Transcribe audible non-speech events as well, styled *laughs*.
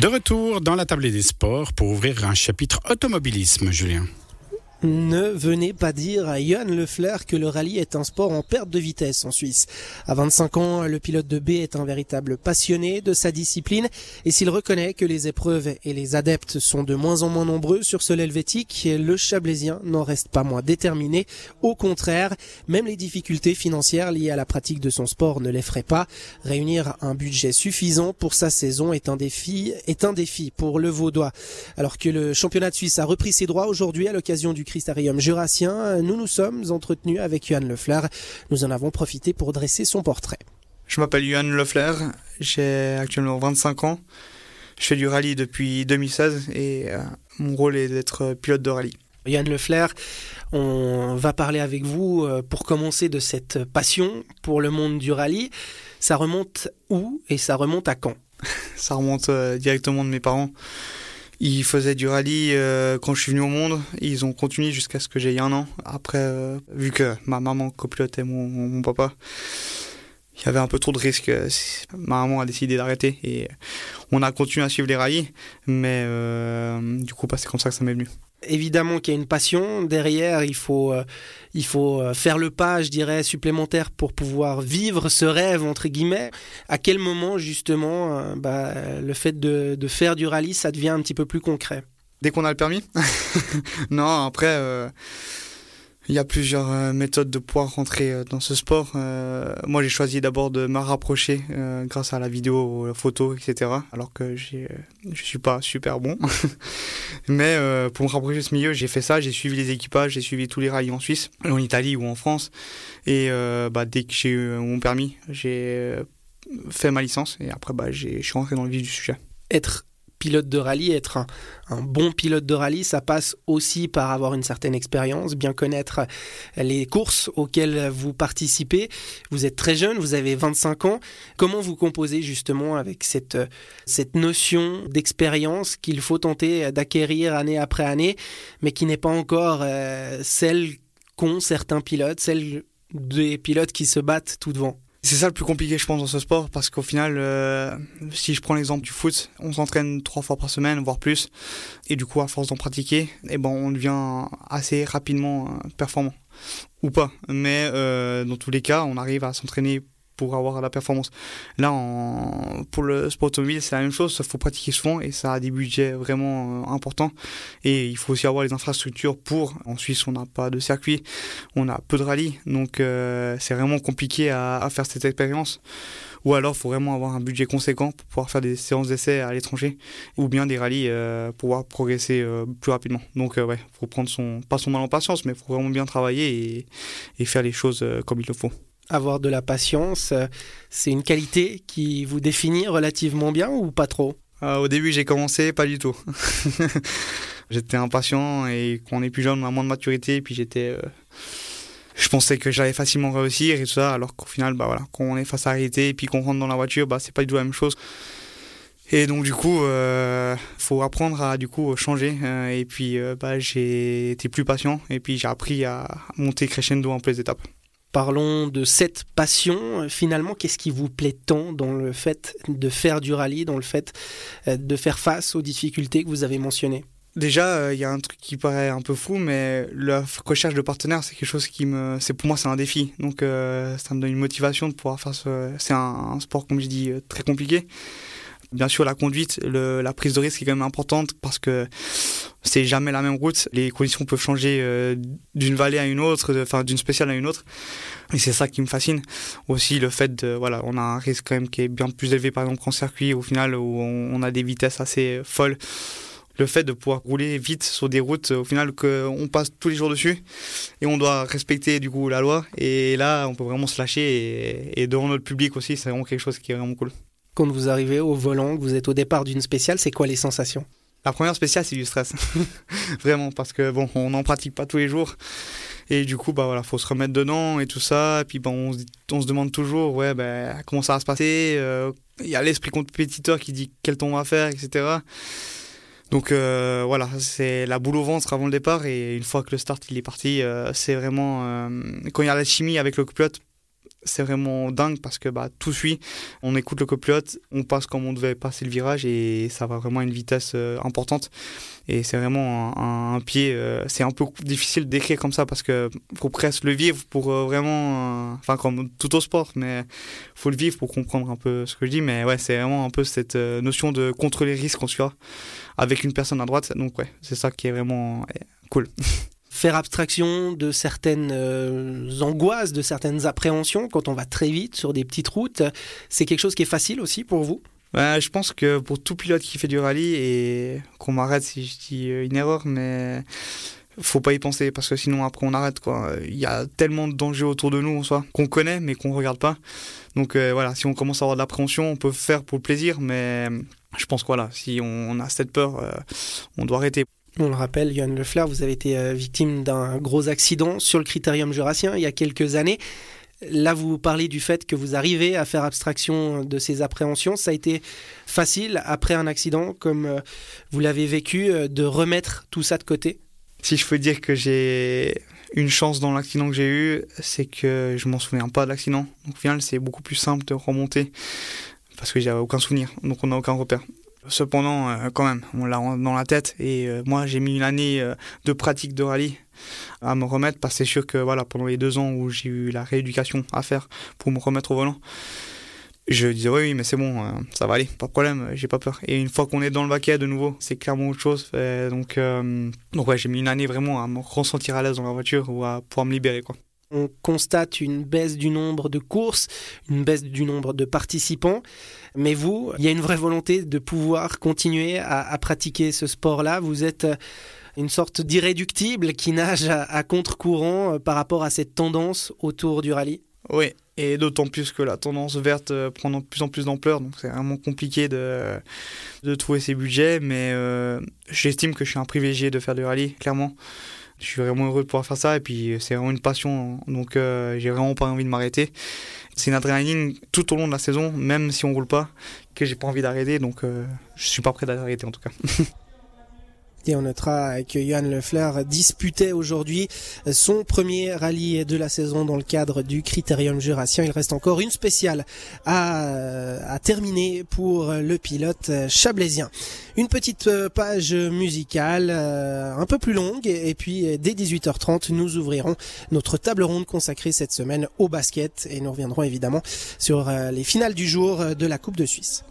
De retour dans la table des sports pour ouvrir un chapitre automobilisme, Julien. Ne venez pas dire à Yann Lefler que le rallye est un sport en perte de vitesse en Suisse. À 25 ans, le pilote de B est un véritable passionné de sa discipline et s'il reconnaît que les épreuves et les adeptes sont de moins en moins nombreux sur ce helvétique, le Chablaisien n'en reste pas moins déterminé. Au contraire, même les difficultés financières liées à la pratique de son sport ne l'effraient pas. Réunir un budget suffisant pour sa saison est un défi, est un défi pour le Vaudois. Alors que le championnat de Suisse a repris ses droits aujourd'hui à l'occasion du Christarium jurassien, nous nous sommes entretenus avec Johan Lefler. Nous en avons profité pour dresser son portrait. Je m'appelle Johan Lefler, j'ai actuellement 25 ans. Je fais du rallye depuis 2016 et euh, mon rôle est d'être pilote de rallye. Yann Lefler, on va parler avec vous euh, pour commencer de cette passion pour le monde du rallye. Ça remonte où et ça remonte à quand? *laughs* Ça remonte euh, directement de mes parents. Ils faisaient du rallye euh, quand je suis venu au monde. Ils ont continué jusqu'à ce que j'ai un an. Après, euh, vu que ma maman copilotait mon, mon, papa, il y avait un peu trop de risques. Ma maman a décidé d'arrêter et on a continué à suivre les rallyes. Mais euh, du coup, bah, c'est comme ça que ça m'est venu évidemment qu'il y a une passion. Derrière, il faut, euh, il faut euh, faire le pas, je dirais, supplémentaire pour pouvoir vivre ce rêve, entre guillemets. À quel moment, justement, euh, bah, le fait de, de, faire du rallye, ça devient un petit peu plus concret? Dès qu'on a le permis? *laughs* Non, après il y a plusieurs euh, méthodes de pouvoir rentrer euh, dans ce sport. Euh, moi, j'ai choisi d'abord de me rapprocher grâce à la vidéo, la photo, etc. Alors que je suis pas super bon. *laughs* Mais pour me rapprocher de ce milieu, j'ai fait ça. J'ai suivi les équipages, j'ai suivi tous les rallyes en Suisse, en Italie ou en France. Et bah, dès que j'ai eu mon permis, j'ai fait ma licence. Et après, bah, je suis rentré dans le vif du sujet. Être pilote de rallye, être un, bon pilote de rallye, ça passe aussi par avoir une certaine expérience, bien connaître les courses auxquelles vous participez. Vous êtes très jeune, vous avez 25 ans. Comment vous composez justement avec cette, cette notion d'expérience qu'il faut tenter d'acquérir année après année, mais qui n'est pas encore euh, celle qu'ont certains pilotes, celle des pilotes qui se battent tout devant? C'est ça le plus compliqué, je pense, dans ce sport, parce qu'au final, euh, si je prends l'exemple du foot, on s'entraîne trois fois par semaine, voire plus, et du coup, à force d'en pratiquer, eh ben, on devient assez rapidement euh, performant, ou pas. Mais euh, dans tous les cas, on arrive à s'entraîner pour avoir la performance. Là, en, pour le sport automobile, c'est la même chose, il faut pratiquer souvent et ça a des budgets vraiment euh, importants. Et il faut aussi avoir les infrastructures pour. En Suisse, on n'a pas de circuit, on a peu de rallyes, donc euh, c'est vraiment compliqué à, faire cette expérience ou alors faut vraiment avoir un budget conséquent pour pouvoir faire des séances d'essai à l'étranger, ou bien des rallyes euh, pour pouvoir progresser plus rapidement. Donc euh, ouais, faut prendre son, pas son mal en patience, mais faut vraiment bien travailler et, et faire les choses comme il le faut avoir de la patience, euh, c'est une qualité qui vous définit relativement bien ou pas trop? Euh, Au début, j'ai commencé, pas du tout. *laughs* j'étais impatient et quand on est plus jeune, on a moins de maturité. Et puis j'étais. Euh, je pensais que j'allais facilement réussir et tout ça, alors qu'au final, bah voilà, quand on est face à la et puis qu'on rentre dans la voiture, bah c'est pas du tout la même chose. Et donc du coup, il faut apprendre à du coup changer. et puis bah, j'ai été plus patient et puis j'ai appris à monter crescendo en plein étapes. Parlons de cette passion. Finalement, qu'est-ce qui vous plaît tant dans le fait de faire du rallye, dans le fait euh, de faire face aux difficultés que vous avez mentionnées? Déjà, euh, il y a un truc qui paraît un peu fou, mais la recherche de partenaires, c'est quelque chose qui me, c'est pour moi, c'est un défi. Donc, euh, ça me donne une motivation de pouvoir faire ce. C'est un, sport, comme je dis, très compliqué. Bien sûr, la conduite, la prise de risque est quand même importante parce que c'est jamais la même route. Les conditions peuvent changer euh, d'une vallée à une autre, enfin d'une spéciale à une autre. Et c'est ça qui me fascine. Aussi le fait de, voilà, on a un risque quand même qui est bien plus élevé par exemple qu'en circuit au final où on, a des vitesses assez folles. Le fait de pouvoir rouler vite sur des routes au final qu'on passe tous les jours dessus et on doit respecter du coup la loi. Et là, on peut vraiment se lâcher et, et devant notre public aussi, c'est vraiment quelque chose qui est vraiment cool. Quand vous arrivez au volant, que vous êtes au départ d'une spéciale, c'est quoi les sensations? La première spéciale, c'est du stress. *laughs* Vraiment, parce que bon, on n'en pratique pas tous les jours. Et du coup, bah voilà, faut se remettre dedans et tout ça. Puis, bah, on, se, demande toujours, ouais, bah, comment ça va se passer? Euh, il y a l'esprit compétiteur qui dit quel ton on va faire, etc. Donc euh, voilà, c'est la boule au ventre avant le départ. Et une fois que le start il est parti, euh, c'est vraiment. quand il y a la chimie avec le pilote, c'est vraiment dingue parce que bah, tout suit. On écoute le copilote, on passe comme on devait passer le virage et ça va vraiment à une vitesse euh, importante. Et c'est vraiment un, pied. Euh, c'est un peu difficile d'écrire comme ça parce que faut presque le vivre pour euh, vraiment. Enfin, comme tout au sport, mais faut le vivre pour comprendre un peu ce que je dis. Mais ouais, c'est vraiment un peu cette notion de contrôler les risques en soi avec une personne à droite. Donc ouais, c'est ça qui est vraiment cool. *laughs* faire abstraction de certaines euh, angoisses, de certaines appréhensions quand on va très vite sur des petites routes, c'est quelque chose qui est facile aussi pour vous? Bah, je pense que pour tout pilote qui fait du rallye, et qu'on m'arrête si je dis euh, une erreur, mais faut pas y penser parce que sinon après on arrête quoi. Il y a tellement de dangers autour de nous en soi qu'on connaît mais qu'on regarde pas. Donc euh, voilà, si on commence à avoir de l'appréhension, on peut faire pour le plaisir, mais je pense que voilà, si on a cette peur, on doit arrêter. On le rappelle, Johan Lefleur, vous avez été euh, victime d'un gros accident sur le critérium jurassien il y a quelques années. Là, vous parlez du fait que vous arrivez à faire abstraction de ces appréhensions. Ça a été facile, après un accident, comme euh, vous l'avez vécu, euh, de remettre tout ça de côté? Si je peux dire que j'ai une chance dans l'accident que j'ai eu, c'est que je m'en souviens pas de l'accident. Donc, au c'est beaucoup plus simple de remonter parce que j'avais aucun souvenir, donc on n'a aucun repère. Cependant, euh, quand même, on l'a dans la tête. Et euh, moi, j'ai mis une année euh, de pratique de rallye à me remettre parce que c'est sûr que voilà, pendant les deux ans où j'ai eu la rééducation à faire pour me remettre au volant, je disais oui, mais c'est bon, ça va aller, pas de problème, j'ai pas peur. Et une fois qu'on est dans le baquet de nouveau, c'est clairement autre chose. donc, donc ouais, j'ai mis une année vraiment à me ressentir à l'aise dans la voiture ou à pouvoir me libérer quoi on constate une baisse du nombre de courses, une baisse du nombre de participants. Mais vous, il y a une vraie volonté de pouvoir continuer à, pratiquer ce sport-là. Vous êtes euh, une sorte d'irréductible qui nage à, contre-courant euh, par rapport à cette tendance autour du rallye. Oui, et d'autant plus que la tendance verte euh, prend de plus en plus d'ampleur, donc c'est vraiment compliqué de, de trouver ses budgets, mais j'estime que je suis un privilégié de faire du rallye, clairement je suis vraiment heureux de pouvoir faire ça et puis c'est vraiment une passion donc euh, j'ai vraiment pas envie de m'arrêter. C'est une adrénaline tout au long de la saison même si on roule pas que j'ai pas envie d'arrêter. Donc euh, je suis pas prêt d'arrêter en tout cas *laughs* Et on notera que Johan Lefleur disputait aujourd'hui son premier rallye de la saison dans le cadre du Critérium Jurassien. Il reste encore une spéciale à, à terminer pour le pilote chablaisien. Une petite page musicale euh, un peu plus longue et puis dès 18h30 nous ouvrirons notre table ronde consacrée cette semaine au basket et nous reviendrons évidemment sur euh, les finales du jour de la Coupe de Suisse.